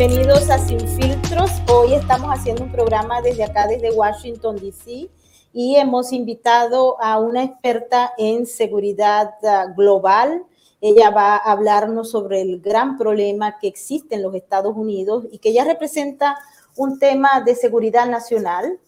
bienvenidos a Sin Filtros. Hoy estamos haciendo un programa desde acá, desde Washington, D.C. Y hemos invitado a una experta en seguridad ah, global. Ella va a hablarnos sobre el gran problema que existe en los Estados Unidos y que ella representa un tema de seguridad nacional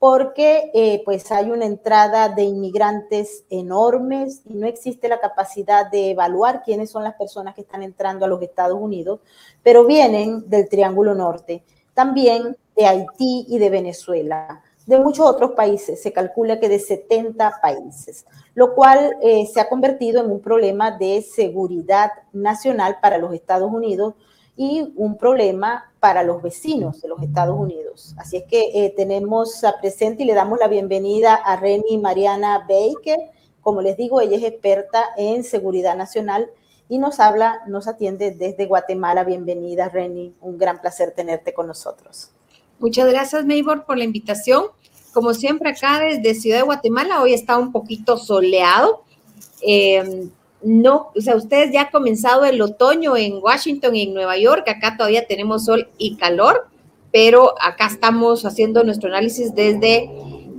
porque eh, pues hay una entrada de inmigrantes enormes y no existe la capacidad de evaluar quiénes son las personas que están entrando a los Estados Unidos, pero vienen del Triángulo Norte, también de Haití y de Venezuela, de muchos otros países, se calcula que de 70 países, lo cual eh, se ha convertido en un problema de seguridad nacional para los Estados Unidos y un problema para los vecinos de los Estados Unidos. Así es que eh, tenemos a presente y le damos la bienvenida a Reni Mariana Baker. Como les digo, ella es experta en seguridad nacional y nos habla, nos atiende desde Guatemala. Bienvenida, Reni. Un gran placer tenerte con nosotros. Muchas gracias, Maybor, por la invitación. Como siempre, acá desde Ciudad de Guatemala, hoy está un poquito soleado. Eh, no, o sea, ustedes ya ha comenzado el otoño en Washington y en Nueva York, acá todavía tenemos sol y calor, pero acá estamos haciendo nuestro análisis desde,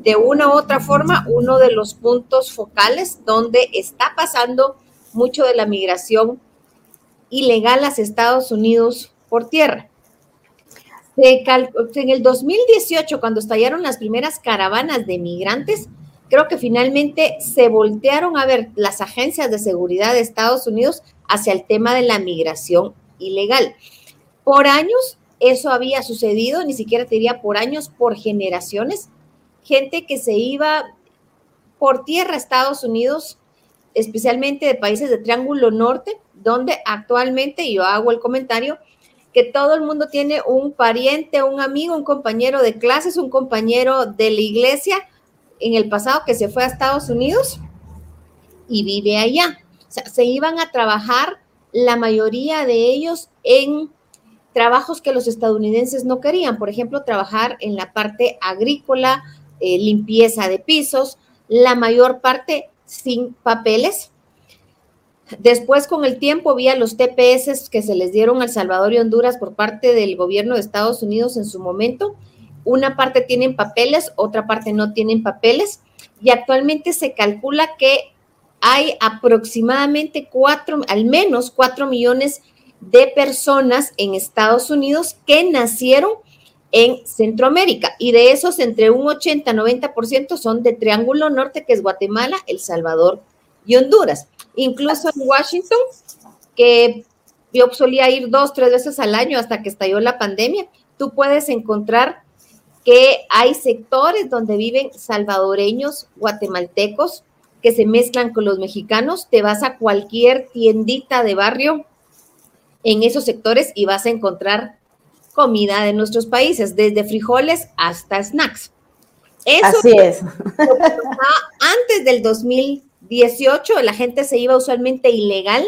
de una u otra forma, uno de los puntos focales donde está pasando mucho de la migración ilegal a Estados Unidos por tierra. En el 2018, cuando estallaron las primeras caravanas de migrantes, creo que finalmente se voltearon a ver las agencias de seguridad de Estados Unidos hacia el tema de la migración ilegal. Por años eso había sucedido, ni siquiera te diría por años, por generaciones, gente que se iba por tierra a Estados Unidos, especialmente de países de Triángulo Norte, donde actualmente, yo hago el comentario, que todo el mundo tiene un pariente, un amigo, un compañero de clases, un compañero de la iglesia en el pasado que se fue a Estados Unidos y vive allá. O sea, se iban a trabajar la mayoría de ellos en trabajos que los estadounidenses no querían, por ejemplo, trabajar en la parte agrícola, eh, limpieza de pisos, la mayor parte sin papeles. Después, con el tiempo, vía los TPS que se les dieron a El Salvador y Honduras por parte del gobierno de Estados Unidos en su momento, una parte tienen papeles, otra parte no tienen papeles y actualmente se calcula que hay aproximadamente cuatro, al menos cuatro millones de personas en Estados Unidos que nacieron en Centroamérica y de esos entre un 80-90% son de Triángulo Norte, que es Guatemala, El Salvador y Honduras. Incluso en Washington, que yo solía ir dos, tres veces al año hasta que estalló la pandemia, tú puedes encontrar que hay sectores donde viven salvadoreños, guatemaltecos, que se mezclan con los mexicanos. Te vas a cualquier tiendita de barrio en esos sectores y vas a encontrar comida de nuestros países, desde frijoles hasta snacks. Eso Así es. Antes del 2018, la gente se iba usualmente ilegal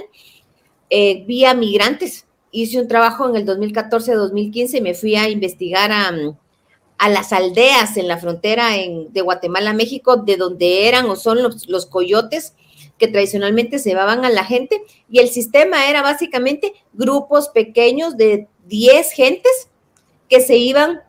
eh, vía migrantes. Hice un trabajo en el 2014-2015 y me fui a investigar a, a las aldeas en la frontera de Guatemala, México, de donde eran o son los, coyotes que tradicionalmente se llevaban a la gente y el sistema era básicamente grupos pequeños de 10 gentes que se iban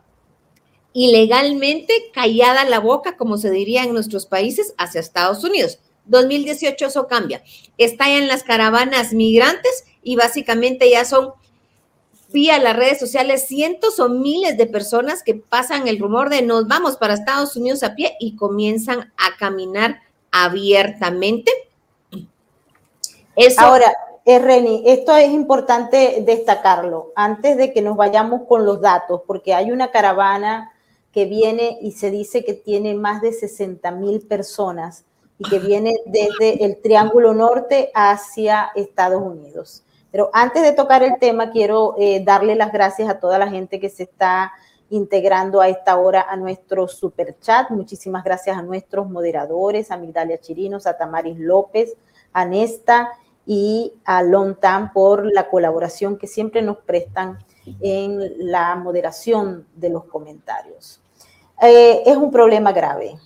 ilegalmente callada la boca, como se diría en nuestros países, hacia Estados Unidos. 2018 eso cambia. en las caravanas migrantes y básicamente ya son vía las redes sociales cientos o miles de personas que pasan el rumor de nos vamos para Estados Unidos a pie y comienzan a caminar abiertamente. Ahora, eh, Reni, esto es importante destacarlo antes de que nos vayamos con los datos, porque hay una caravana que viene y se dice que tiene más de 60 mil personas y que viene desde el Triángulo Norte hacia Estados Unidos. Pero antes de tocar el tema, quiero eh, darle las gracias a toda la gente que se está integrando a esta hora a nuestro super chat. Muchísimas gracias a nuestros moderadores, a Migdalia Chirinos, a Tamaris López, a Nesta y a Lontan por la colaboración que siempre nos prestan en la moderación de los comentarios. Eh, es un problema grave.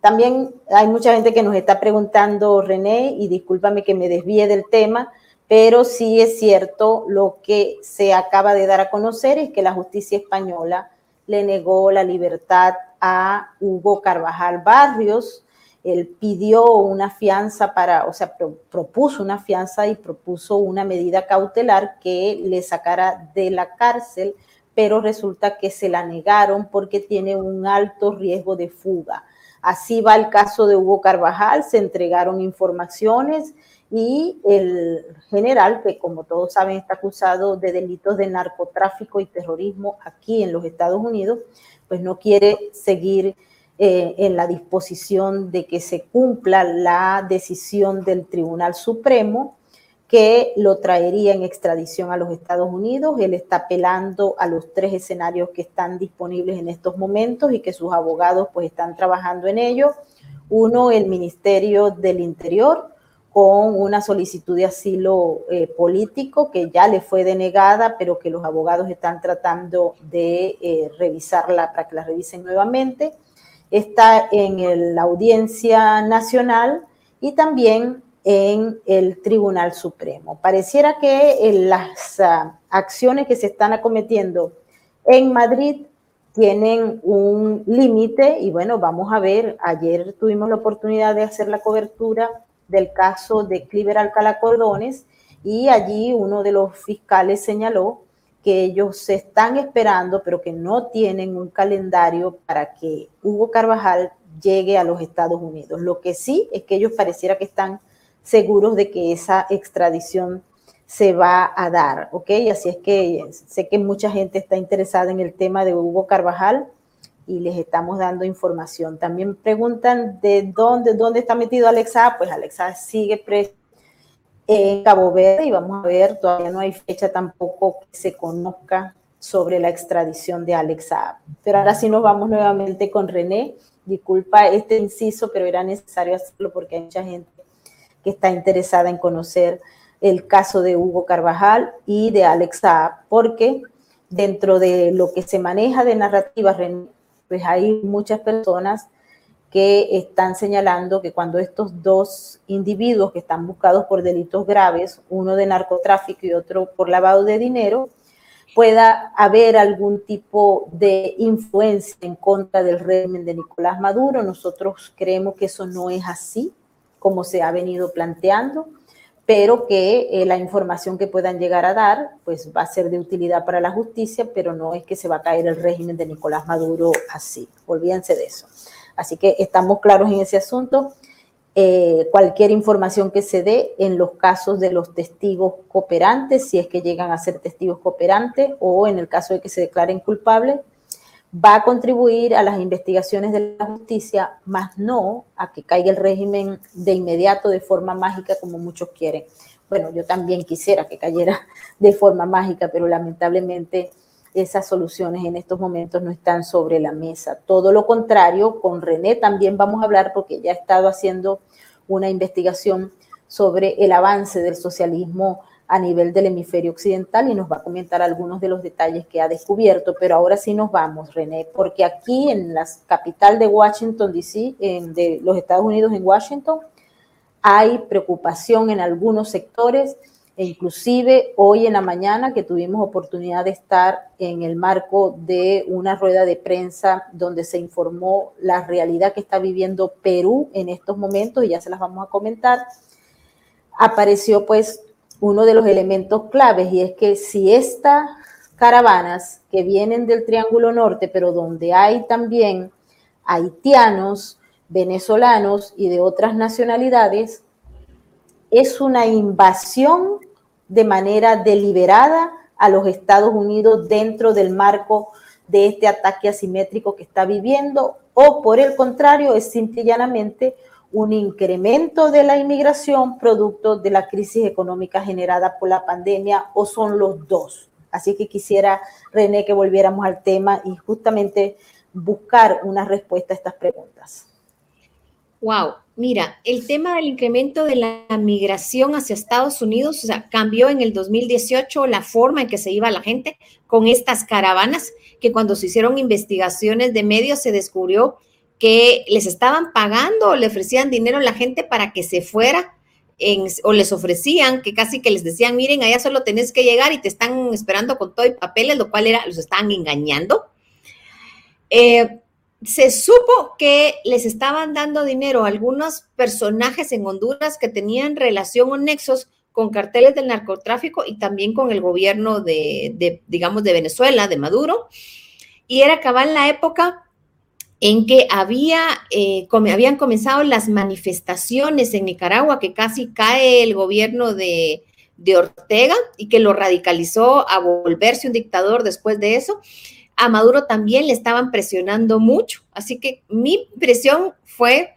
También hay mucha gente que nos está preguntando, René, y discúlpame que me desvíe del tema, pero sí es cierto lo que se acaba de dar a conocer es que la justicia española le negó la libertad a Hugo Carvajal Barrios. Él pidió una fianza para, o sea, propuso una fianza y propuso una medida cautelar que le sacara de la cárcel, pero resulta que se la negaron porque tiene un alto riesgo de fuga. Así va el caso de Hugo Carvajal, se entregaron informaciones y el general, que como todos saben está acusado de delitos de narcotráfico y terrorismo aquí en los Estados Unidos, pues no quiere seguir eh, en la disposición de que se cumpla la decisión del Tribunal Supremo que lo traería en extradición a los Estados Unidos. Él está apelando a los tres escenarios que están disponibles en estos momentos y que sus abogados pues están trabajando en ello. Uno, el Ministerio del Interior, con una solicitud de asilo eh, político que ya le fue denegada, pero que los abogados están tratando de eh, revisarla para que la revisen nuevamente. Está en la Audiencia Nacional y también en el Tribunal Supremo. Pareciera que eh, las ah, acciones que se están acometiendo en Madrid tienen un límite y bueno, vamos a ver, ayer tuvimos la oportunidad de hacer la cobertura del caso de Cliver Alcalá Cordones y allí uno de los fiscales señaló que ellos se están esperando, pero que no tienen un calendario para que Hugo Carvajal llegue a los Estados Unidos. Lo que sí es que ellos pareciera que están seguros de que esa extradición se va a dar, ¿ok? Así es que sé que mucha gente está interesada en el tema de Hugo Carvajal y les estamos dando información. También preguntan de dónde, dónde está metido Alexa. Pues Alexa sigue preso en Cabo Verde y vamos a ver, todavía no hay fecha tampoco que se conozca sobre la extradición de Alexa. Pero ahora sí nos vamos nuevamente con René. Disculpa este inciso, pero era necesario hacerlo porque hay mucha gente que está interesada en conocer el caso de Hugo Carvajal y de Alexa, porque dentro de lo que se maneja de narrativa, René, pues hay muchas personas que están señalando que cuando estos dos individuos que están buscados por delitos graves, uno de narcotráfico y otro por lavado de dinero, pueda haber algún tipo de influencia en contra del régimen de Nicolás Maduro. Nosotros creemos que eso no es así, como se ha venido planteando pero que eh, la información que puedan llegar a dar pues va a ser de utilidad para la justicia, pero no es que se va a caer el régimen de Nicolás Maduro así. Olvídense de eso. Así que estamos claros en ese asunto. Eh, cualquier información que se dé en los casos de los testigos cooperantes, si es que llegan a ser testigos cooperantes o en el caso de que se declaren culpables, va a contribuir a las investigaciones de la justicia, más no a que caiga el régimen de inmediato de forma mágica como muchos quieren. Bueno, yo también quisiera que cayera de forma mágica, pero lamentablemente esas soluciones en estos momentos no están sobre la mesa. Todo lo contrario, con René también vamos a hablar porque ya ha estado haciendo una investigación sobre el avance del socialismo a nivel del hemisferio occidental y nos va a comentar algunos de los detalles que ha descubierto. Pero ahora sí nos vamos, René, porque aquí en la capital de Washington, D.C., de los Estados Unidos en Washington, hay preocupación en algunos sectores e inclusive hoy en la mañana que tuvimos oportunidad de estar en el marco de una rueda de prensa donde se informó la realidad que está viviendo Perú en estos momentos y ya se las vamos a comentar, apareció pues uno de los elementos claves y es que si estas caravanas que vienen del Triángulo Norte, pero donde hay también haitianos, venezolanos y de otras nacionalidades, es una invasión de manera deliberada a los Estados Unidos dentro del marco de este ataque asimétrico que está viviendo, o por el contrario, es simple y llanamente un incremento de la inmigración producto de la crisis económica generada por la pandemia o son los dos. Así que quisiera, René, que volviéramos al tema y justamente buscar una respuesta a estas preguntas. Wow, mira, el tema del incremento de la migración hacia Estados Unidos, o sea, cambió en el 2018 la forma en que se iba la gente con estas caravanas, que cuando se hicieron investigaciones de medios se descubrió que les estaban pagando o le ofrecían dinero a la gente para que se fuera o les ofrecían, que casi que les decían, miren, allá solo tenés que llegar y te están esperando con todo y papeles, lo cual era, los estaban engañando. Eh, se supo que les estaban dando dinero a algunos personajes en Honduras que tenían relación o nexos con carteles del narcotráfico y también con el gobierno de, digamos, de Venezuela, de Maduro. Y era cabal la época en que había, eh, habían comenzado las manifestaciones en Nicaragua, que casi cae el gobierno de, de Ortega y que lo radicalizó a volverse un dictador después de eso. A Maduro también le estaban presionando mucho, así que mi impresión fue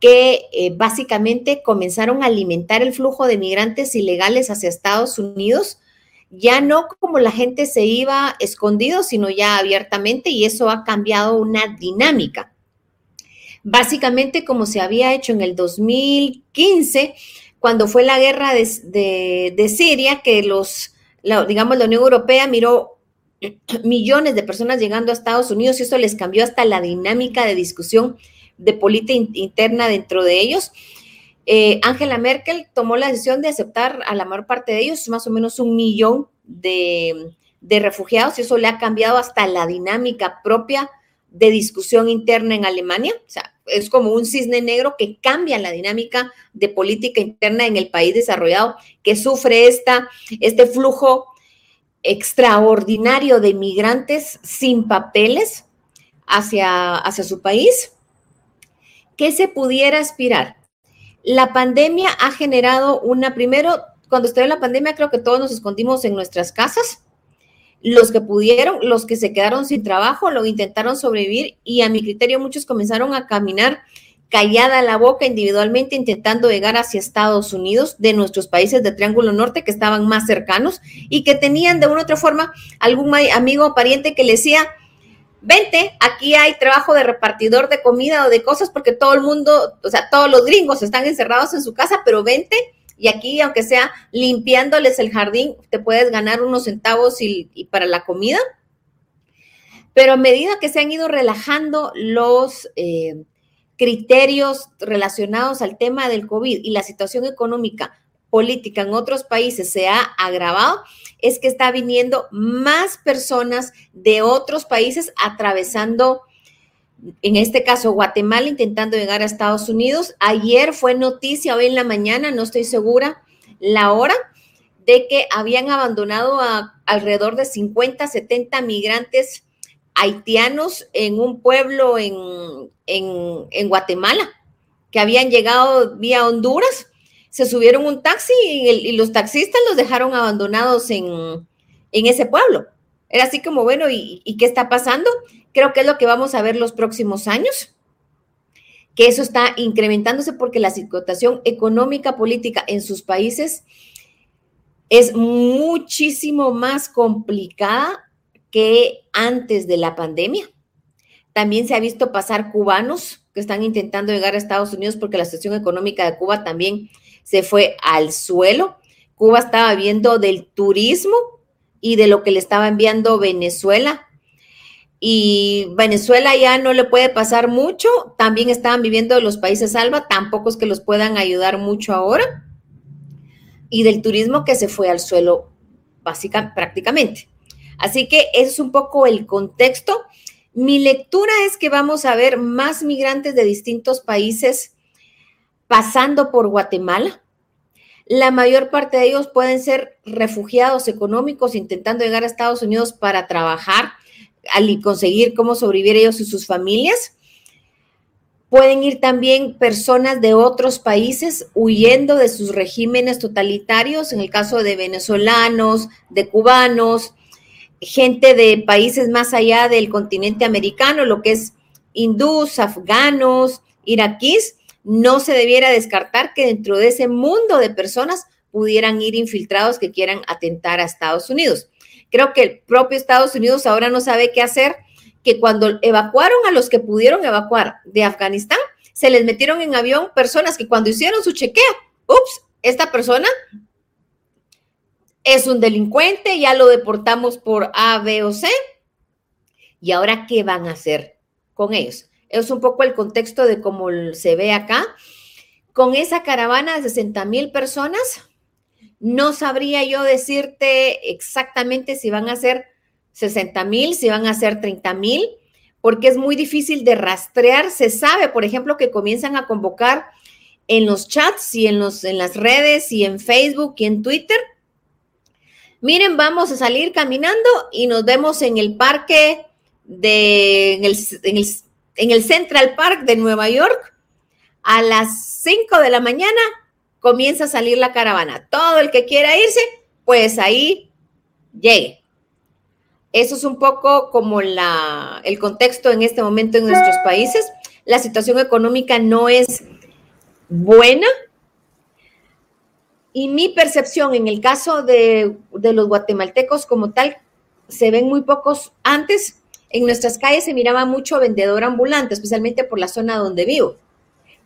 que eh, básicamente comenzaron a alimentar el flujo de migrantes ilegales hacia Estados Unidos, ya no como la gente se iba escondido, sino ya abiertamente, y eso ha cambiado una dinámica. Básicamente como se había hecho en el 2015, cuando fue la guerra de, Siria, que los, digamos, la Unión Europea miró millones de personas llegando a Estados Unidos y eso les cambió hasta la dinámica de discusión de política interna dentro de ellos. Eh, Angela Merkel tomó la decisión de aceptar a la mayor parte de ellos, más o menos un millón de, refugiados, y eso le ha cambiado hasta la dinámica propia de discusión interna en Alemania. O sea, es como un cisne negro que cambia la dinámica de política interna en el país desarrollado, que sufre esta, este flujo extraordinario de migrantes sin papeles hacia, hacia su país ¿qué se pudiera aspirar? La pandemia ha generado una, primero, cuando estuvo en la pandemia, creo que todos nos escondimos en nuestras casas. Los que pudieron, los que se quedaron sin trabajo, lo intentaron sobrevivir y a mi criterio muchos comenzaron a caminar callada la boca individualmente intentando llegar hacia Estados Unidos de nuestros países de Triángulo Norte que estaban más cercanos y que tenían de una u otra forma algún amigo o pariente que le decía, vente, aquí hay trabajo de repartidor de comida o de cosas porque todo el mundo, o sea, todos los gringos están encerrados en su casa, pero vente y aquí, aunque sea limpiándoles el jardín, te puedes ganar unos centavos y, para la comida. Pero a medida que se han ido relajando los eh, criterios relacionados al tema del COVID y la situación económica política en otros países se ha agravado, es que está viniendo más personas de otros países atravesando, en este caso Guatemala, intentando llegar a Estados Unidos. Ayer fue noticia, hoy en la mañana, no estoy segura la hora, de que habían abandonado a alrededor de 50, 70 migrantes haitianos en un pueblo en, en Guatemala, que habían llegado vía Honduras se subieron un taxi y, los taxistas los dejaron abandonados en, ese pueblo. Era así como, bueno, ¿y, ¿y, qué está pasando? Creo que es lo que vamos a ver los próximos años, que eso está incrementándose porque la situación económica, política en sus países es muchísimo más complicada que antes de la pandemia. También se ha visto pasar cubanos que están intentando llegar a Estados Unidos porque la situación económica de Cuba también se fue al suelo. Cuba estaba viendo del turismo y de lo que le estaba enviando Venezuela. Y Venezuela ya no le puede pasar mucho. También estaban viviendo los países salva, tampoco es que los puedan ayudar mucho ahora. Y del turismo que se fue al suelo, básicamente, prácticamente. Así que ese es un poco el contexto. Mi lectura es que vamos a ver más migrantes de distintos países pasando por Guatemala. La mayor parte de ellos pueden ser refugiados económicos intentando llegar a Estados Unidos para trabajar y conseguir cómo sobrevivir ellos y sus familias. Pueden ir también personas de otros países huyendo de sus regímenes totalitarios, en el caso de venezolanos, de cubanos, gente de países más allá del continente americano, lo que es hindús, afganos, iraquíes, no se debiera descartar que dentro de ese mundo de personas pudieran ir infiltrados que quieran atentar a Estados Unidos. Creo que el propio Estados Unidos ahora no sabe qué hacer, que cuando evacuaron a los que pudieron evacuar de Afganistán, se les metieron en avión personas que cuando hicieron su chequeo, ups, esta persona es un delincuente, ya lo deportamos por A, B o C. ¿Y ahora qué van a hacer con ellos? Es un poco el contexto de cómo se ve acá. con esa caravana de 60 mil personas, no sabría yo decirte exactamente si van a ser 60 mil, si van a ser 30 mil, porque es muy difícil de rastrear. Se sabe, por ejemplo, que comienzan a convocar en los chats y en, los, en las redes y en Facebook y en Twitter. Miren, vamos a salir caminando y nos vemos en el parque de, el Central Park de Nueva York a las 5 de la mañana comienza a salir la caravana. Todo el que quiera irse, pues ahí llegue. Eso es un poco como la, el contexto en este momento en nuestros países. La situación económica no es buena. Y mi percepción en el caso de, de los guatemaltecos como tal, se ven muy pocos. Antes en nuestras calles se miraba mucho vendedor ambulante, especialmente por la zona donde vivo.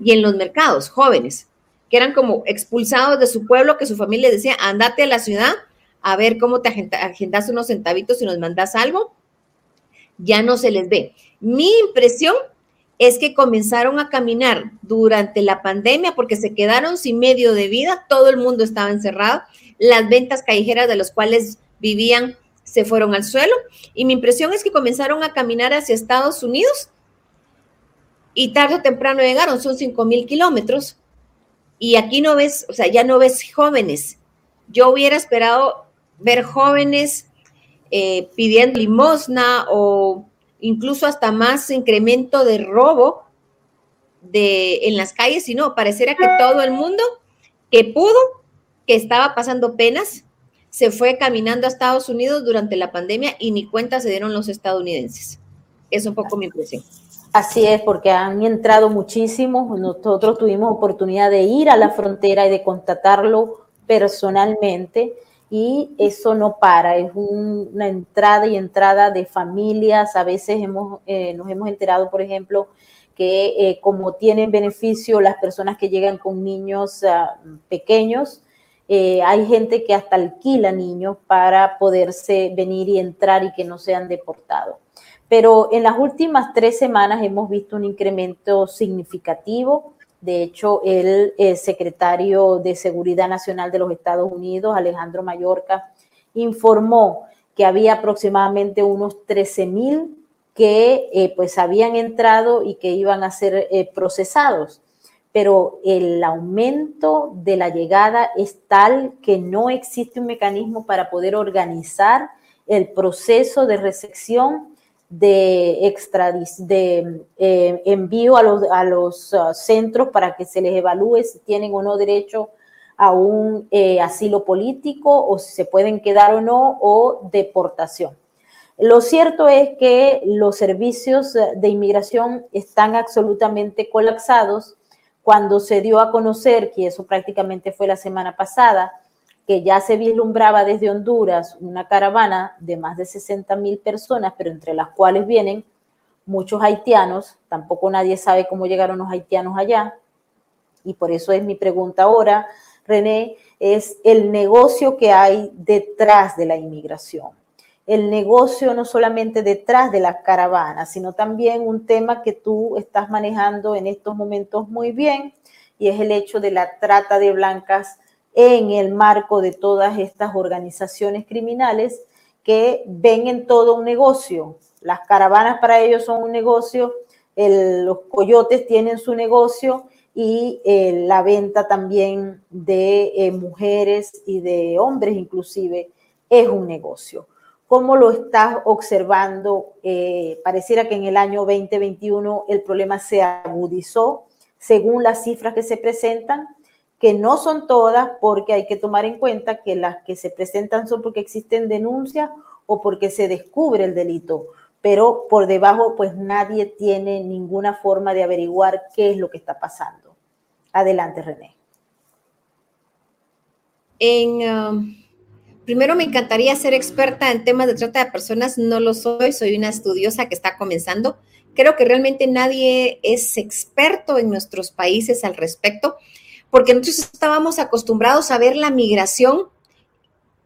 Y en los mercados, jóvenes que eran como expulsados de su pueblo, que su familia decía, andate a la ciudad a ver cómo te agendas unos centavitos y nos mandas algo, ya no se les ve. Mi impresión es que comenzaron a caminar durante la pandemia porque se quedaron sin medio de vida, todo el mundo estaba encerrado, las ventas callejeras de los cuales vivían se fueron al suelo y mi impresión es que comenzaron a caminar hacia Estados Unidos y tarde o temprano llegaron, son 5 mil kilómetros y aquí no ves, o sea, ya no ves jóvenes. Yo hubiera esperado ver jóvenes eh, pidiendo limosna o incluso hasta más incremento de robo de, en las calles, y no, pareciera que todo el mundo que pudo, que estaba pasando penas, se fue caminando a Estados Unidos durante la pandemia y ni cuenta se dieron los estadounidenses. Es un poco mi impresión. Así es, porque han entrado muchísimos. Nosotros tuvimos oportunidad de ir a la frontera y de constatarlo personalmente y eso no para, es una entrada y entrada de familias. A veces hemos, eh, nos hemos enterado, por ejemplo, que eh, como tienen beneficio las personas que llegan con niños ah, pequeños, eh, hay gente que hasta alquila niños para poderse venir y entrar y que no sean deportados pero en las últimas tres semanas hemos visto un incremento significativo. De hecho, el, secretario de Seguridad Nacional de los Estados Unidos, Alejandro Mayorca, informó que había aproximadamente unos 13 mil que eh, pues habían entrado y que iban a ser eh, procesados. Pero el aumento de la llegada es tal que no existe un mecanismo para poder organizar el proceso de recepción de, extra, eh, envío a los, a los uh, centros para que se les evalúe si tienen o no derecho a un eh, asilo político o si se pueden quedar o no o deportación. Lo cierto es que los servicios de inmigración están absolutamente colapsados. Cuando se dio a conocer, que eso prácticamente fue la semana pasada, que ya se vislumbraba desde Honduras una caravana de más de 60 mil personas, pero entre las cuales vienen muchos haitianos, tampoco nadie sabe cómo llegaron los haitianos allá, y por eso es mi pregunta ahora, René, es el negocio que hay detrás de la inmigración. El negocio no solamente detrás de las caravanas, sino también un tema que tú estás manejando en estos momentos muy bien, y es el hecho de la trata de blancas en el marco de todas estas organizaciones criminales que ven en todo un negocio. Las caravanas para ellos son un negocio, los coyotes tienen su negocio y eh, la venta también de eh, mujeres y de hombres inclusive es un negocio. ¿Cómo lo estás observando? Eh, pareciera que en el año 2021 el problema se agudizó según las cifras que se presentan que no son todas, porque hay que tomar en cuenta que las que se presentan son porque existen denuncias o porque se descubre el delito, pero por debajo pues nadie tiene ninguna forma de averiguar qué es lo que está pasando. Adelante, René. En, um, primero me encantaría ser experta en temas de trata de personas, no lo soy, soy una estudiosa que está comenzando. Creo que realmente nadie es experto en nuestros países al respecto porque nosotros estábamos acostumbrados a ver la migración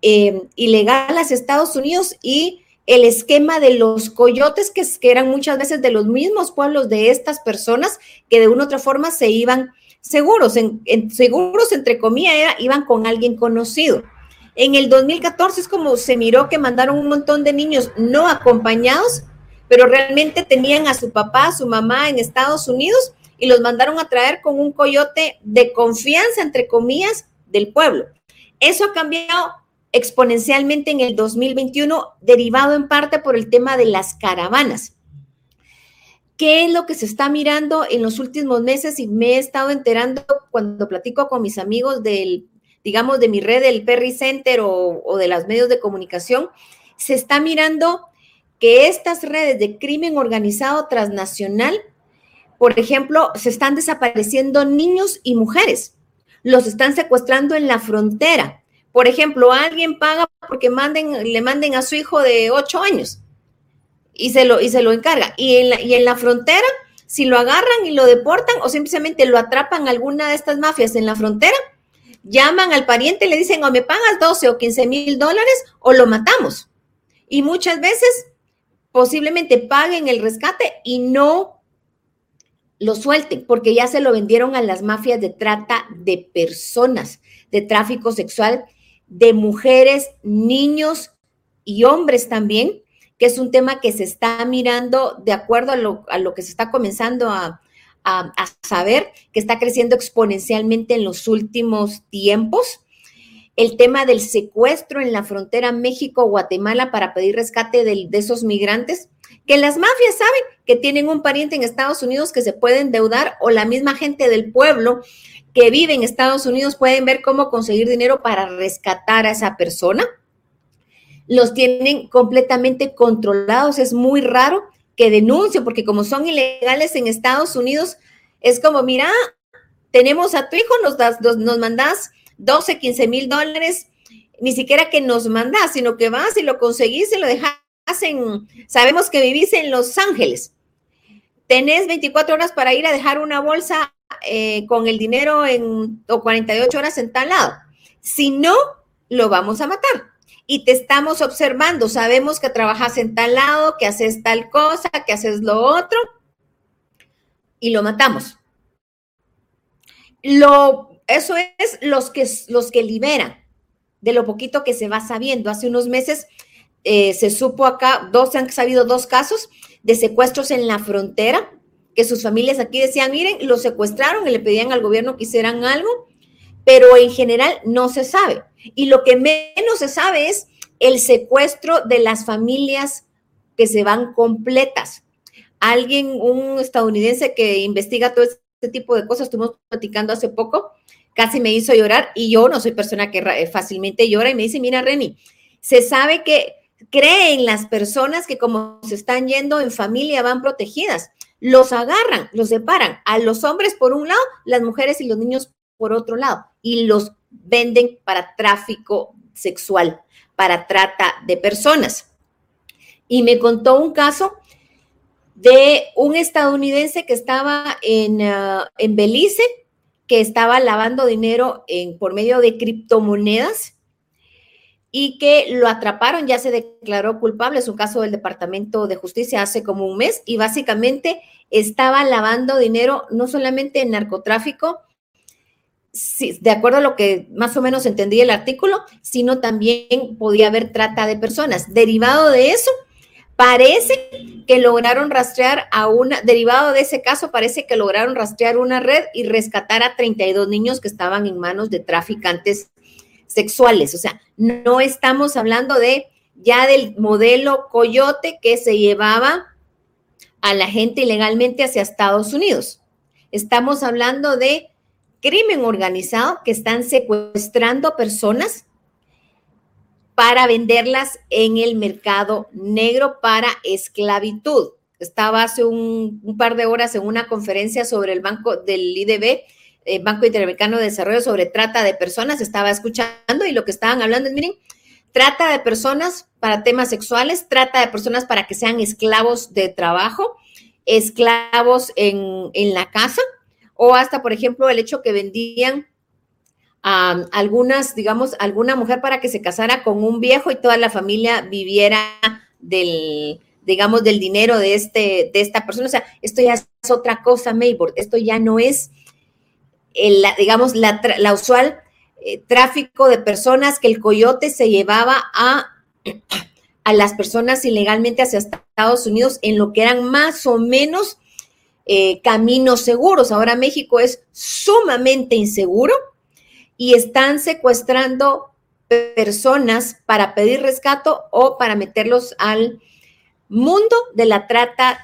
eh, ilegal hacia Estados Unidos y el esquema de los coyotes, que, eran muchas veces de los mismos pueblos de estas personas que de una u otra forma se iban, seguros, seguros entre comillas, iban con alguien conocido. En el 2014 es como se miró que mandaron un montón de niños no acompañados, pero realmente tenían a su papá, a su mamá en Estados Unidos y los mandaron a traer con un coyote de confianza, entre comillas, del pueblo. Eso ha cambiado exponencialmente en el 2021, derivado en parte por el tema de las caravanas. ¿Qué es lo que se está mirando en los últimos meses? Y me he estado enterando cuando platico con mis amigos del, digamos, de mi red del Perry Center o, de los medios de comunicación, se está mirando que estas redes de crimen organizado transnacional, por ejemplo, se están desapareciendo niños y mujeres, los están secuestrando en la frontera. Por ejemplo, alguien paga porque manden, le manden a su hijo de ocho años y se lo, y se lo encarga. Y en, la, y en la frontera, si lo agarran y lo deportan o simplemente lo atrapan alguna de estas mafias en la frontera, llaman al pariente y le dicen o me pagas 12 o 15 mil dólares o lo matamos. Y muchas veces posiblemente paguen el rescate y no lo suelten porque ya se lo vendieron a las mafias de trata de personas, de tráfico sexual, de mujeres, niños y hombres también, que es un tema que se está mirando de acuerdo a lo, a lo que se está comenzando a, a, saber, que está creciendo exponencialmente en los últimos tiempos el tema del secuestro en la frontera México-Guatemala para pedir rescate de, de, esos migrantes, que las mafias saben que tienen un pariente en Estados Unidos que se puede endeudar o la misma gente del pueblo que vive en Estados Unidos pueden ver cómo conseguir dinero para rescatar a esa persona. Los tienen completamente controlados. Es muy raro que denuncien, porque como son ilegales en Estados Unidos, es como, mira, tenemos a tu hijo, nos, das, nos, nos mandas 12, 15 mil dólares, ni siquiera que nos mandas, sino que vas y lo conseguís y lo dejas en, sabemos que vivís en Los Ángeles. Tenés 24 horas para ir a dejar una bolsa eh, con el dinero en o 48 horas en tal lado. Si no, lo vamos a matar. Y te estamos observando, sabemos que trabajas en tal lado, que haces tal cosa, que haces lo otro, y lo matamos. Lo eso es los que, los que liberan de lo poquito que se va sabiendo. Hace unos meses eh, se supo acá, dos, han sabido dos casos de secuestros en la frontera, que sus familias aquí decían, miren, lo secuestraron y le pedían al gobierno que hicieran algo, pero en general no se sabe. Y lo que menos se sabe es el secuestro de las familias que se van completas. Alguien, un estadounidense que investiga todo este tipo de cosas, estuvimos platicando hace poco, casi me hizo llorar y yo no soy persona que eh, fácilmente llora y me dice, mira, Reni, se sabe que creen las personas que como se están yendo en familia van protegidas, los agarran, los separan, a los hombres por un lado, las mujeres y los niños por otro lado, y los venden para tráfico sexual, para trata de personas. Y me contó un caso de un estadounidense que estaba en, uh, en Belice, que estaba lavando dinero en, por medio de criptomonedas y que lo atraparon, ya se declaró culpable, es un caso del Departamento de Justicia hace como un mes y básicamente estaba lavando dinero no solamente en narcotráfico, de acuerdo a lo que más o menos entendí el artículo, sino también podía haber trata de personas. Derivado de eso, Parece que lograron rastrear a una, derivado de ese caso, parece que lograron rastrear una red y rescatar a 32 niños que estaban en manos de traficantes sexuales. O sea, no estamos hablando de ya del modelo coyote que se llevaba a la gente ilegalmente hacia Estados Unidos. Estamos hablando de crimen organizado que están secuestrando personas para venderlas en el mercado negro para esclavitud. Estaba hace un, par de horas en una conferencia sobre el banco del IDB, eh, Banco Interamericano de Desarrollo, sobre trata de personas. Estaba escuchando y lo que estaban hablando es, miren, trata de personas para temas sexuales, trata de personas para que sean esclavos de trabajo, esclavos en, en la casa, o hasta, por ejemplo, el hecho que vendían algunas, digamos, alguna mujer para que se casara con un viejo y toda la familia viviera del, digamos, del dinero de, este, de esta persona. O sea, esto ya es otra cosa, Maybord. Esto ya no es el, digamos, la, la usual eh, tráfico de personas que el coyote se llevaba a, a las personas ilegalmente hacia Estados Unidos en lo que eran más o menos eh, caminos seguros. Ahora México es sumamente inseguro y están secuestrando personas para pedir rescato o para meterlos al mundo de la trata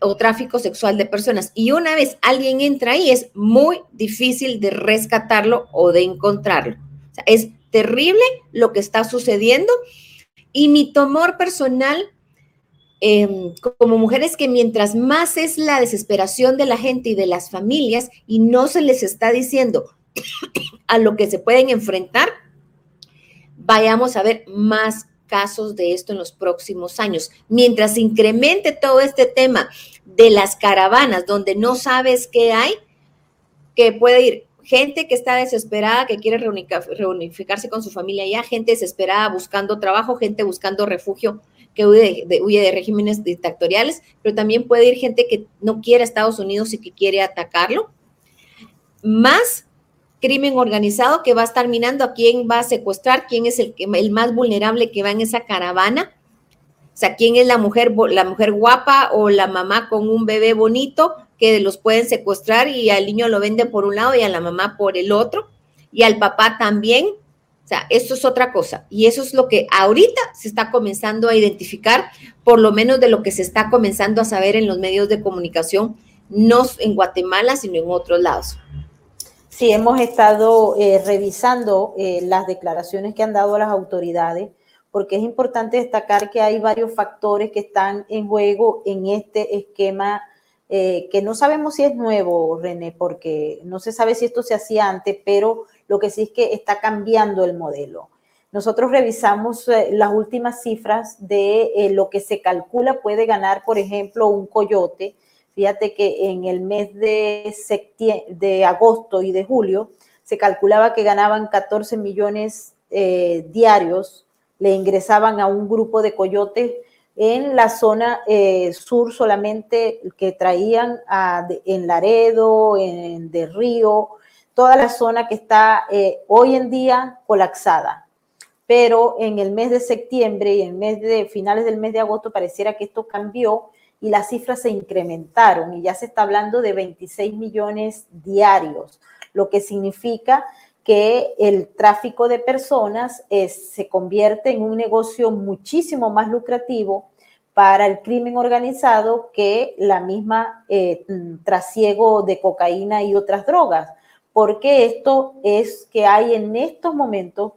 o tráfico sexual de personas. Y una vez alguien entra ahí, es muy difícil de rescatarlo o de encontrarlo. es terrible lo que está sucediendo. Y mi temor personal, em, como mujeres, que mientras más es la desesperación de la gente y de las familias y no se les está diciendo a lo que se pueden enfrentar, vayamos a ver más casos de esto en los próximos años. Mientras incremente todo este tema de las caravanas, donde no sabes qué hay, que puede ir gente que está desesperada, que quiere reunificarse con su familia ya, gente desesperada buscando trabajo, gente buscando refugio, que huye de, huye de regímenes dictatoriales, pero también puede ir gente que no quiere Estados Unidos y que quiere atacarlo. Más crimen organizado que va a estar minando a quién va a secuestrar, quién es el, el más vulnerable que va en esa caravana. O sea, quién es la mujer, la mujer guapa o la mamá con un bebé bonito que los pueden secuestrar y al niño lo venden por un lado y a la mamá por el otro y al papá también. O sea, esto es otra cosa. Y eso es lo que ahorita se está comenzando a identificar, por lo menos de lo que se está comenzando a saber en los medios de comunicación, no en Guatemala, sino en otros lados. Sí, hemos estado eh, revisando eh, las declaraciones que han dado las autoridades, porque es importante destacar que hay varios factores que están en juego en este esquema eh, que no sabemos si es nuevo, René, porque no se sabe si esto se hacía antes, pero lo que sí es que está cambiando el modelo. Nosotros revisamos las últimas cifras de lo que se calcula puede ganar, por ejemplo, un coyote Fíjate que en el mes de, de agosto y de julio se calculaba que ganaban 14 millones eh, diarios, le ingresaban a un grupo de coyotes en la zona eh, sur solamente que traían en Laredo, en de Río, toda la zona que está eh, hoy en día colapsada. Pero en el mes de septiembre y en mes de finales del mes de agosto pareciera que esto cambió y las cifras se incrementaron y ya se está hablando de 26 millones diarios, lo que significa que el tráfico de personas se convierte en un negocio muchísimo más lucrativo para el crimen organizado que la misma eh, trasiego de cocaína y otras drogas, porque esto es que hay en estos momentos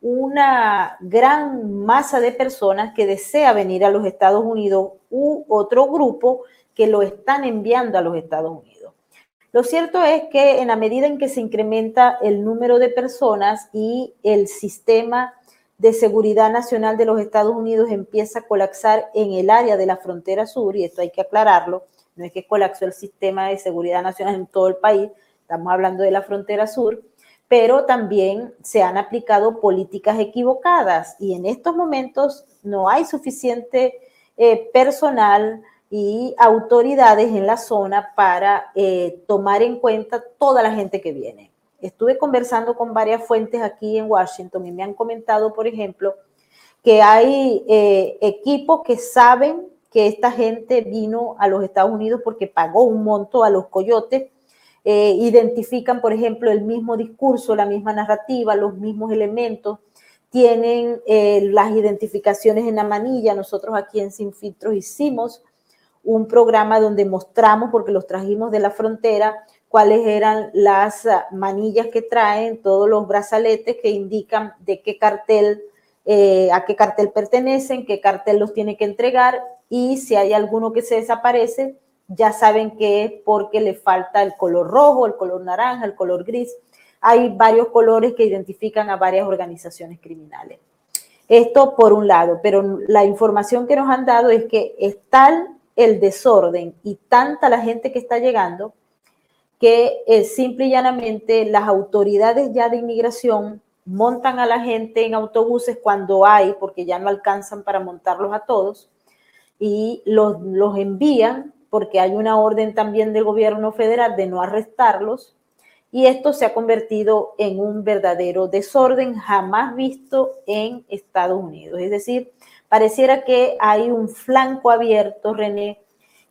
una gran masa de personas que desea venir a los Estados Unidos u otro grupo que lo están enviando a los Estados Unidos. Lo cierto es que en la medida en que se incrementa el número de personas y el sistema de seguridad nacional de los Estados Unidos empieza a colapsar en el área de la frontera sur, y esto hay que aclararlo, no es que colapsó el sistema de seguridad nacional en todo el país, estamos hablando de la frontera sur, pero también se han aplicado políticas equivocadas y en estos momentos no hay suficiente eh, personal y autoridades en la zona para eh, tomar en cuenta toda la gente que viene. Estuve conversando con varias fuentes aquí en Washington y me han comentado, por ejemplo, que hay eh, equipos que saben que esta gente vino a los Estados Unidos porque pagó un monto a los coyotes eh, identifican, por ejemplo, el mismo discurso, la misma narrativa, los mismos elementos, tienen eh, las identificaciones en la manilla. Nosotros aquí en Sin Filtros hicimos un programa donde mostramos, porque los trajimos de la frontera, cuáles eran las ah, manillas que traen, todos los brazaletes que indican de qué cartel, eh, a qué cartel pertenecen, qué cartel los tiene que entregar y si hay alguno que se desaparece, ya saben que es porque le falta el color rojo, el color naranja, el color gris. Hay varios colores que identifican a varias organizaciones criminales. Esto por un lado, pero la información que nos han dado es que es tal el desorden y tanta la gente que está llegando que es simple y llanamente las autoridades ya de inmigración montan a la gente en autobuses cuando hay, porque ya no alcanzan para montarlos a todos, y los, los envían porque hay una orden también del gobierno federal de no arrestarlos y esto se ha convertido en un verdadero desorden jamás visto en Estados Unidos. Es decir, pareciera que hay un flanco abierto, René,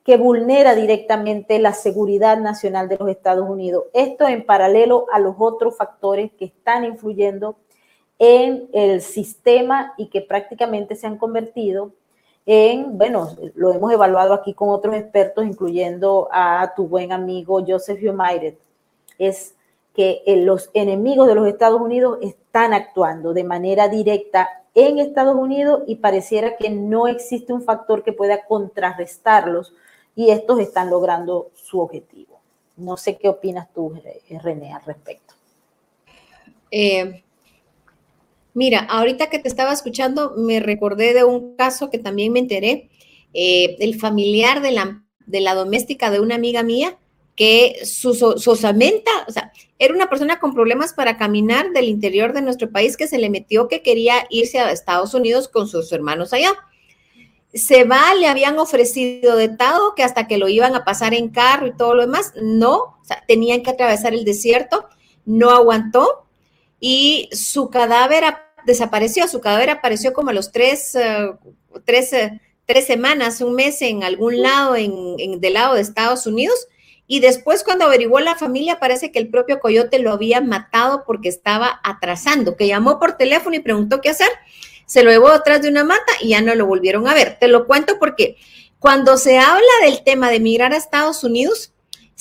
que vulnera directamente la seguridad nacional de los Estados Unidos. Esto en paralelo a los otros factores que están influyendo en el sistema y que prácticamente se han convertido en, bueno, lo hemos evaluado aquí con otros expertos, incluyendo a tu buen amigo Joseph Humairet, es que eh, los enemigos de los Estados Unidos están actuando de manera directa en Estados Unidos y pareciera que no existe un factor que pueda contrarrestarlos y estos están logrando su objetivo. No sé qué opinas tú, René, al respecto. Eh, Mira, ahorita que te estaba escuchando, me recordé de un caso que también me enteré, eh, el familiar de la, de la doméstica de una amiga mía, que su, su, osamenta, o sea, era una persona con problemas para caminar del interior de nuestro país que se le metió que quería irse a Estados Unidos con sus hermanos allá. Se va, le habían ofrecido de todo, que hasta que lo iban a pasar en carro y todo lo demás, no, o sea, tenían que atravesar el desierto, no aguantó, y su cadáver desapareció. Su cadáver apareció como a los tres, uh, tres, tres, semanas, un mes en algún lado en, del lado de Estados Unidos. Y después cuando averiguó la familia, parece que el propio coyote lo había matado porque estaba atrasando, que llamó por teléfono y preguntó qué hacer. Se lo llevó detrás de una mata y ya no lo volvieron a ver. Te lo cuento porque cuando se habla del tema de migrar a Estados Unidos,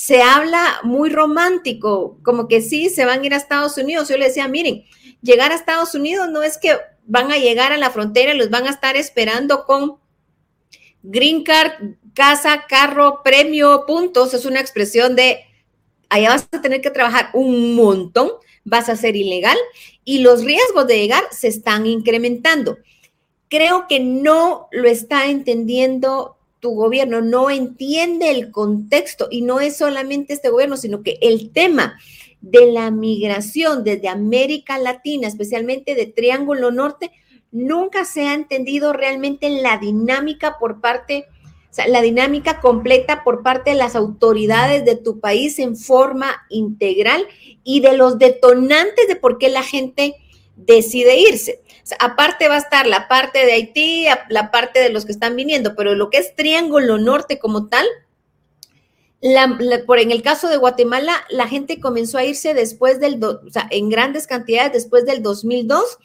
se habla muy romántico, como que sí, se van a ir a Estados Unidos. Yo le decía, miren, llegar a Estados Unidos no es que van a llegar a la frontera los van a estar esperando con green card, casa, carro, premio, puntos. Es una expresión de, allá vas a tener que trabajar un montón, vas a ser ilegal y los riesgos de llegar se están incrementando. Creo que no lo está entendiendo tu gobierno no entiende el contexto y no es solamente este gobierno, sino que el tema de la migración desde América Latina, especialmente de Triángulo Norte, nunca se ha entendido realmente la dinámica por parte, o sea, la dinámica completa por parte de las autoridades de tu país en forma integral y de los detonantes de por qué la gente decide irse aparte va a estar la parte de Haití, la parte de los que están viniendo, pero lo que es Triángulo Norte como tal, por en el caso de Guatemala, la gente comenzó a irse después del, o sea, en grandes cantidades después del 2002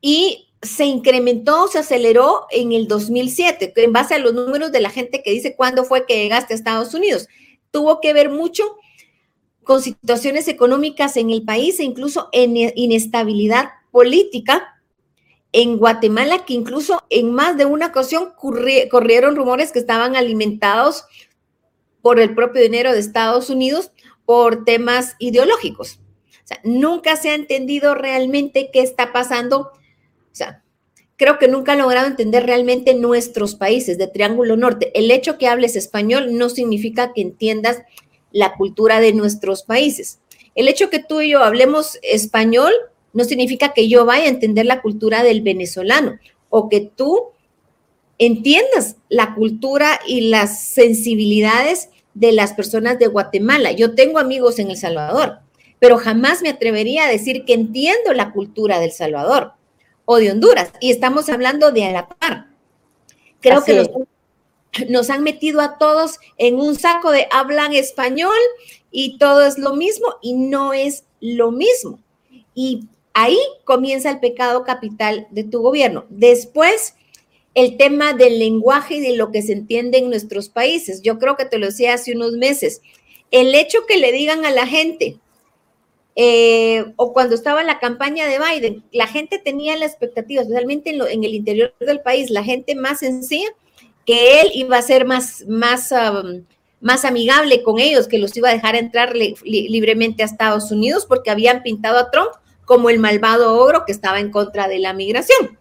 y se incrementó, se aceleró en el 2007, en base a los números de la gente que dice cuándo fue que llegaste a Estados Unidos. Tuvo que ver mucho con situaciones económicas en el país e incluso en inestabilidad política en Guatemala, que incluso en más de una ocasión corrieron rumores que estaban alimentados por el propio dinero de Estados Unidos por temas ideológicos. O sea, nunca se ha entendido realmente qué está pasando. O sea, creo que nunca han logrado entender realmente nuestros países de Triángulo Norte. El hecho que hables español no significa que entiendas la cultura de nuestros países. El hecho que tú y yo hablemos español no significa que yo vaya a entender la cultura del venezolano o que tú entiendas la cultura y las sensibilidades de las personas de Guatemala. Yo tengo amigos en El Salvador, pero jamás me atrevería a decir que entiendo la cultura del Salvador o de Honduras. Y estamos hablando de a la par. Creo que nos, nos, han metido a todos en un saco de hablan español y todo es lo mismo y no es lo mismo. Y Ahí comienza el pecado capital de tu gobierno. Después, el tema del lenguaje y de lo que se entiende en nuestros países. Yo creo que te lo decía hace unos meses. El hecho que le digan a la gente, eh, o cuando estaba la campaña de Biden, la gente tenía la expectativa, especialmente en, el interior del país, la gente más sencilla, que él iba a ser más, más, um, más amigable con ellos, que los iba a dejar entrar libremente a Estados Unidos porque habían pintado a Trump como el malvado ogro que estaba en contra de la migración.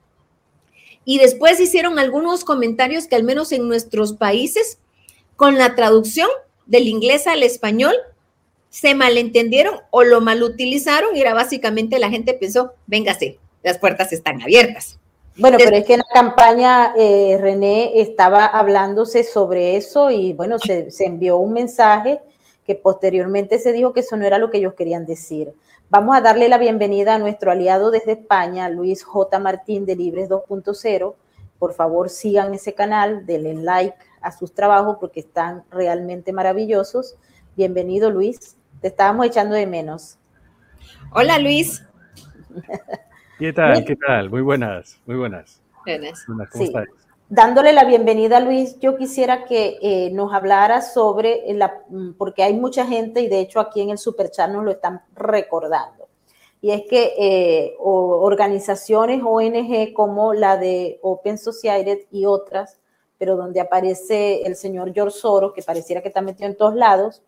Y después hicieron algunos comentarios que al menos en nuestros países, con la traducción del inglés al español, se malentendieron o lo malutilizaron y era básicamente la gente pensó, véngase, las puertas están abiertas. Bueno, pero es que en la campaña eh, René estaba hablándose sobre eso y bueno, se, se envió un mensaje que posteriormente se dijo que eso no era lo que ellos querían decir. Vamos a darle la bienvenida a nuestro aliado desde España, Luis J. Martín de Libres 2.0. Por favor, sigan ese canal, denle like a sus trabajos porque están realmente maravillosos. Bienvenido, Luis. Te estábamos echando de menos. Hola, Luis. ¿Qué tal? ¿Qué tal? Muy buenas, muy buenas. Buenas. ¿Cómo Dándole la bienvenida Luis, yo quisiera que eh, nos hablara sobre la, mm, porque hay mucha gente y de hecho aquí en el Superchat nos lo están recordando. Y es que eh, organizaciones ONG como la de Open Society y otras, pero donde aparece el señor George Soros, que pareciera que está metido en todos lados,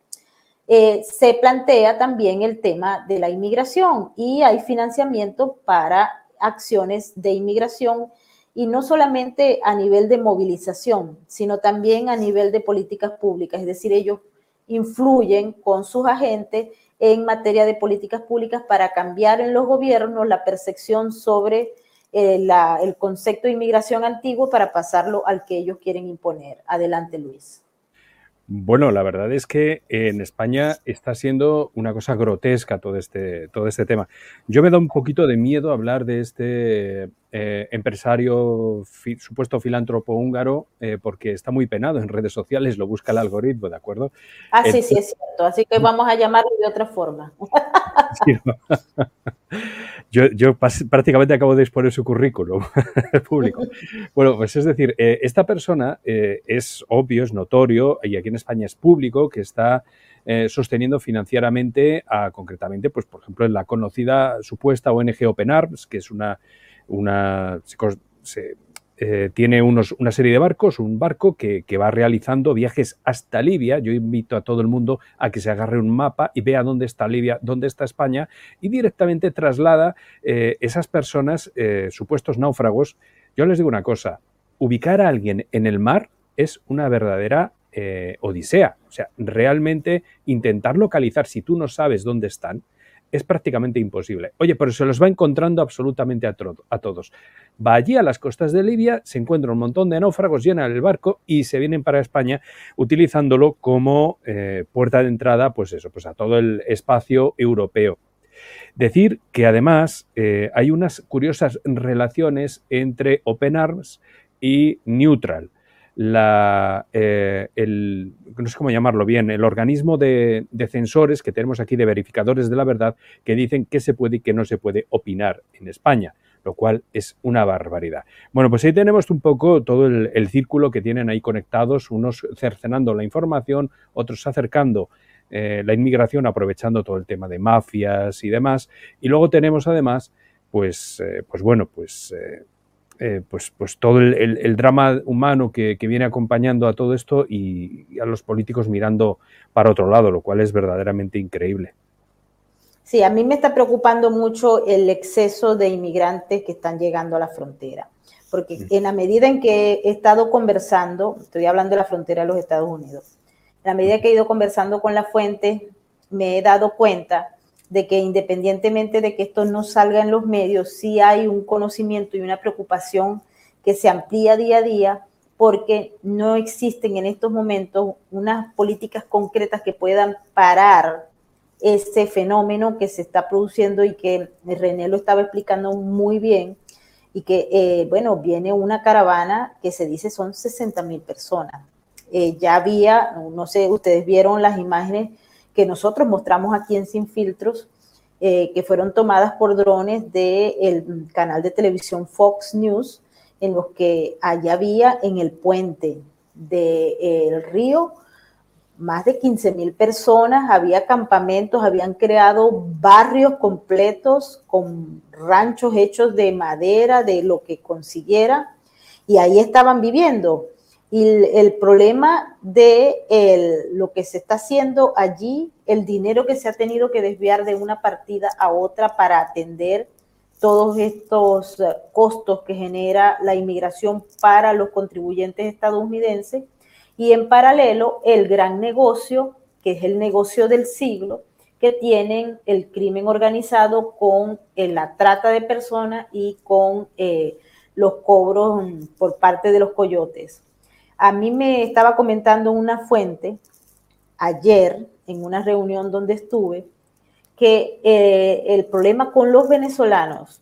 eh, se plantea también el tema de la inmigración y hay financiamiento para acciones de inmigración y no solamente a nivel de movilización, sino también a nivel de políticas públicas, es decir, ellos influyen con sus agentes en materia de políticas públicas para cambiar en los gobiernos la percepción sobre eh, el concepto de inmigración antiguo para pasarlo al que ellos quieren imponer. Adelante, Luis. Bueno, la verdad es que en España está siendo una cosa grotesca todo este, todo este tema. Yo me da un poquito de miedo hablar de este eh, empresario, supuesto filántropo húngaro, eh, porque está muy penado en redes sociales, lo busca el algoritmo, ¿de acuerdo? Ah, sí, sí, es cierto. Así que vamos a llamarlo de otra forma. yo, prácticamente acabo de exponer su currículum público. Bueno, pues es decir, eh, esta persona es obvio, es notorio, y aquí en España es público, que está sosteniendo financieramente a, concretamente, pues por ejemplo, en la conocida supuesta ONG Open Arms, que es una una, eh, tiene unos, una serie de barcos, un barco que, va realizando viajes hasta Libia. Yo invito a todo el mundo a que se agarre un mapa y vea dónde está Libia, dónde está España y directamente traslada eh, esas personas, eh, supuestos náufragos. Yo les digo una cosa, ubicar a alguien en el mar es una verdadera odisea. O sea, realmente intentar localizar si tú no sabes dónde están, es prácticamente imposible. Oye, pero se los va encontrando absolutamente a, todos. Va allí a las costas de Libia, se encuentra un montón de náufragos, llenan el barco y se vienen para España utilizándolo como eh, puerta de entrada, pues eso, pues a todo el espacio europeo. Decir que además eh, hay unas curiosas relaciones entre Open Arms y Neutral la, eh, el, no sé cómo llamarlo bien, el organismo de, censores que tenemos aquí, de verificadores de la verdad, que dicen qué se puede y qué no se puede opinar en España, lo cual es una barbaridad. Bueno, pues ahí tenemos un poco todo el, círculo que tienen ahí conectados, unos cercenando la información, otros acercando eh, la inmigración, aprovechando todo el tema de mafias y demás. Y luego tenemos además, pues, eh, pues bueno, pues eh, pues, pues todo el, drama humano que, viene acompañando a todo esto y, a los políticos mirando para otro lado, lo cual es verdaderamente increíble. Sí, a mí me está preocupando mucho el exceso de inmigrantes que están llegando a la frontera, porque mm. en la medida en que he estado conversando, estoy hablando de la frontera de los Estados Unidos, en la medida que he ido conversando con la fuente, me he dado cuenta de que independientemente de que esto no salga en los medios, sí hay un conocimiento y una preocupación que se amplía día a día porque no existen en estos momentos unas políticas concretas que puedan parar ese fenómeno que se está produciendo y que René lo estaba explicando muy bien y que, eh, bueno, viene una caravana que se dice son 60 mil personas. Eh, ya había, no sé, ustedes vieron las imágenes que nosotros mostramos aquí en Sin Filtros, eh, que fueron tomadas por drones del canal de televisión Fox News, en los que allá había en el puente del río más de 15 mil personas, había campamentos, habían creado barrios completos con ranchos hechos de madera, de lo que consiguiera, y ahí estaban viviendo. Y el, problema de lo que se está haciendo allí, el dinero que se ha tenido que desviar de una partida a otra para atender todos estos eh, costos que genera la inmigración para los contribuyentes estadounidenses y en paralelo el gran negocio, que es el negocio del siglo, que tienen el crimen organizado con eh, la trata de personas y con eh, los cobros por parte de los coyotes. A mí me estaba comentando una fuente ayer en una reunión donde estuve, que eh, el problema con los venezolanos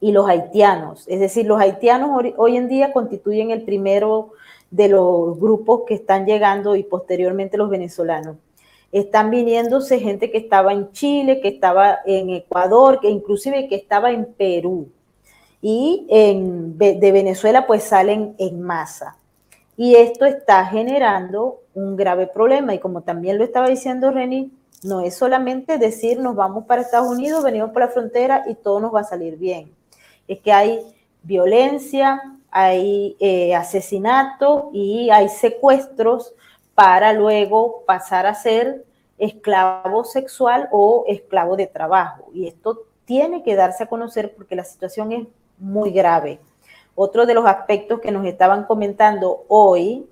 y los haitianos, es decir, los haitianos hoy en día constituyen el primero de los grupos que están llegando y posteriormente los venezolanos. Están viniéndose gente que estaba en Chile, que estaba en Ecuador, que inclusive que estaba en Perú. Y de Venezuela pues salen en masa. Y esto está generando un grave problema. Y como también lo estaba diciendo Reni, no es solamente decir nos vamos para Estados Unidos, venimos por la frontera y todo nos va a salir bien. Es que hay violencia, hay eh, asesinatos y hay secuestros para luego pasar a ser esclavo sexual o esclavo de trabajo. Y esto tiene que darse a conocer porque la situación es muy grave. Otro de los aspectos que nos estaban comentando hoy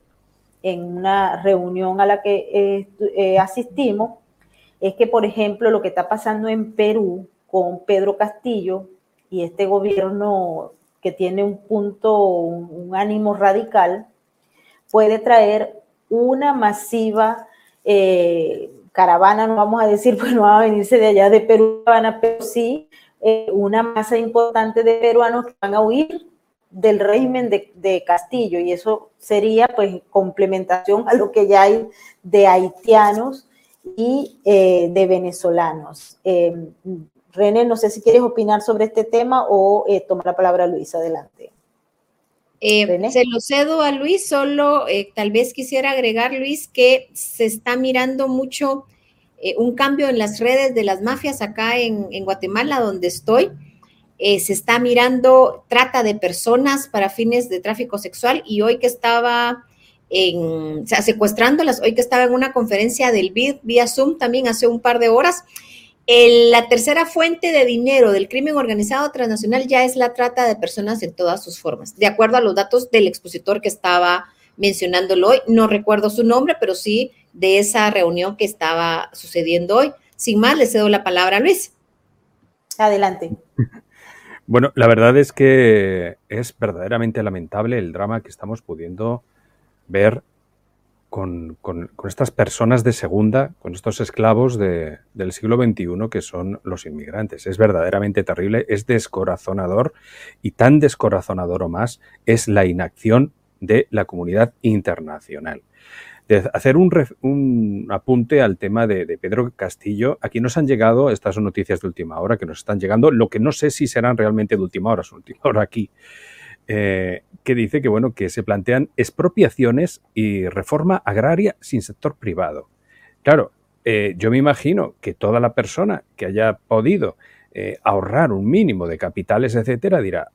en una reunión a la que eh, eh, asistimos es que, por ejemplo, lo que está pasando en Perú con Pedro Castillo y este gobierno que tiene un punto, un, ánimo radical, puede traer una masiva eh, caravana, no vamos a decir, pues no va a venirse de allá de Perú, pero sí una masa importante de peruanos que van a huir del régimen de, Castillo y eso sería pues complementación a lo que ya hay de haitianos y eh, de venezolanos. Eh, René, no sé si quieres opinar sobre este tema o eh, tomar la palabra Luis, adelante. se lo cedo a Luis, solo tal vez quisiera agregar, Luis, que se está mirando mucho un cambio en las redes de las mafias acá en, en Guatemala, donde estoy eh, se está mirando trata de personas para fines de tráfico sexual y hoy que estaba en, secuestrándolas, hoy que estaba en una conferencia del BID vía Zoom también hace un par de horas, la tercera fuente de dinero del crimen organizado transnacional ya es la trata de personas en todas sus formas, de acuerdo a los datos del expositor que estaba mencionándolo hoy. No recuerdo su nombre, pero sí de esa reunión que estaba sucediendo hoy. Sin más, le cedo la palabra a Luis. Adelante. Bueno, la verdad es que es verdaderamente lamentable el drama que estamos pudiendo ver con, estas personas de segunda, con estos esclavos del siglo XXI que son los inmigrantes. Es verdaderamente terrible, es descorazonador y tan descorazonador o más es la inacción de la comunidad internacional hacer un, apunte al tema de, Pedro Castillo. Aquí nos han llegado, estas son noticias de última hora que nos están llegando, lo que no sé si serán realmente de última hora, son última hora aquí, eh, que dice que, bueno, que se plantean expropiaciones y reforma agraria sin sector privado. Claro, eh, yo me imagino que toda la persona que haya podido eh, ahorrar un mínimo de capitales, etcétera, dirá,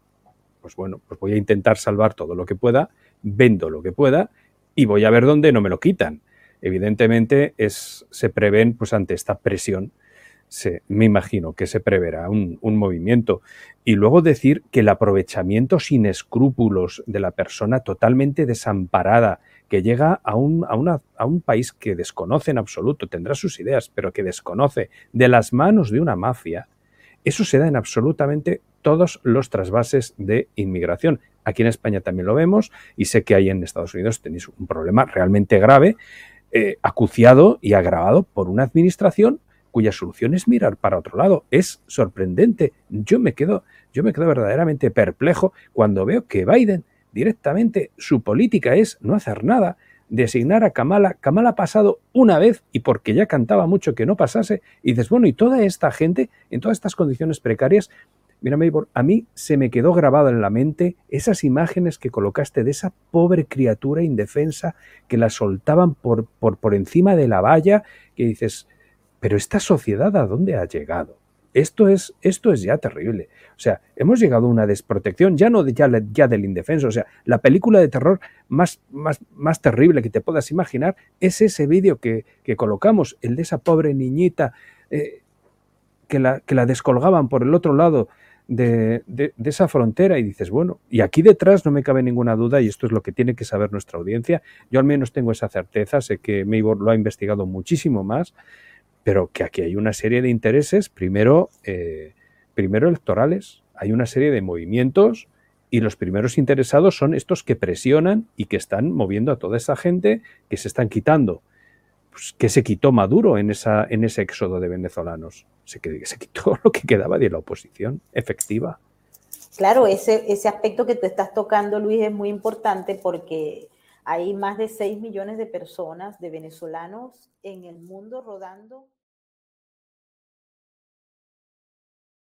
pues bueno, pues voy a intentar salvar todo lo que pueda, vendo lo que pueda y voy a ver dónde no me lo quitan. Evidentemente es, se prevén, pues ante esta presión, se, me imagino que se preverá un, movimiento. Y luego decir que el aprovechamiento sin escrúpulos de la persona totalmente desamparada, que llega a un, a, a un país que desconoce en absoluto, tendrá sus ideas, pero que desconoce, de las manos de una mafia, eso se da en absolutamente todos los trasvases de inmigración. Aquí en España también lo vemos y sé que ahí en Estados Unidos tenéis un problema realmente grave, eh, acuciado y agravado por una administración cuya solución es mirar para otro lado. Es sorprendente. Yo me quedo, yo me quedo verdaderamente perplejo cuando veo que Biden directamente su política es no hacer nada, designar a Kamala. Kamala ha pasado una vez y porque ya cantaba mucho que no pasase, y dices, bueno, y toda esta gente en todas estas condiciones precarias Mira, a mí se me quedó grabado en la mente esas imágenes que colocaste de esa pobre criatura indefensa que la soltaban por, por, por encima de la valla, que dices, pero esta sociedad a dónde ha llegado? Esto es, esto es ya terrible. O sea, hemos llegado a una desprotección, ya no ya, ya del indefenso. O sea, la película de terror más, más, más terrible que te puedas imaginar es ese vídeo que, que colocamos, el de esa pobre niñita eh, que, la, que la descolgaban por el otro lado de, esa frontera y dices, bueno, y aquí detrás no me cabe ninguna duda y esto es lo que tiene que saber nuestra audiencia. Yo al menos tengo esa certeza, sé que Maybor lo ha investigado muchísimo más, pero que aquí hay una serie de intereses, primero, eh, primero electorales, hay una serie de movimientos y los primeros interesados son estos que presionan y que están moviendo a toda esa gente que se están quitando pues, ¿qué se quitó Maduro en, esa, en ese éxodo de venezolanos? Se, quitó lo que quedaba de la oposición efectiva. Claro, ese, ese aspecto que tú estás tocando, Luis, es muy importante porque hay más de 6 millones de personas, de venezolanos en el mundo rodando.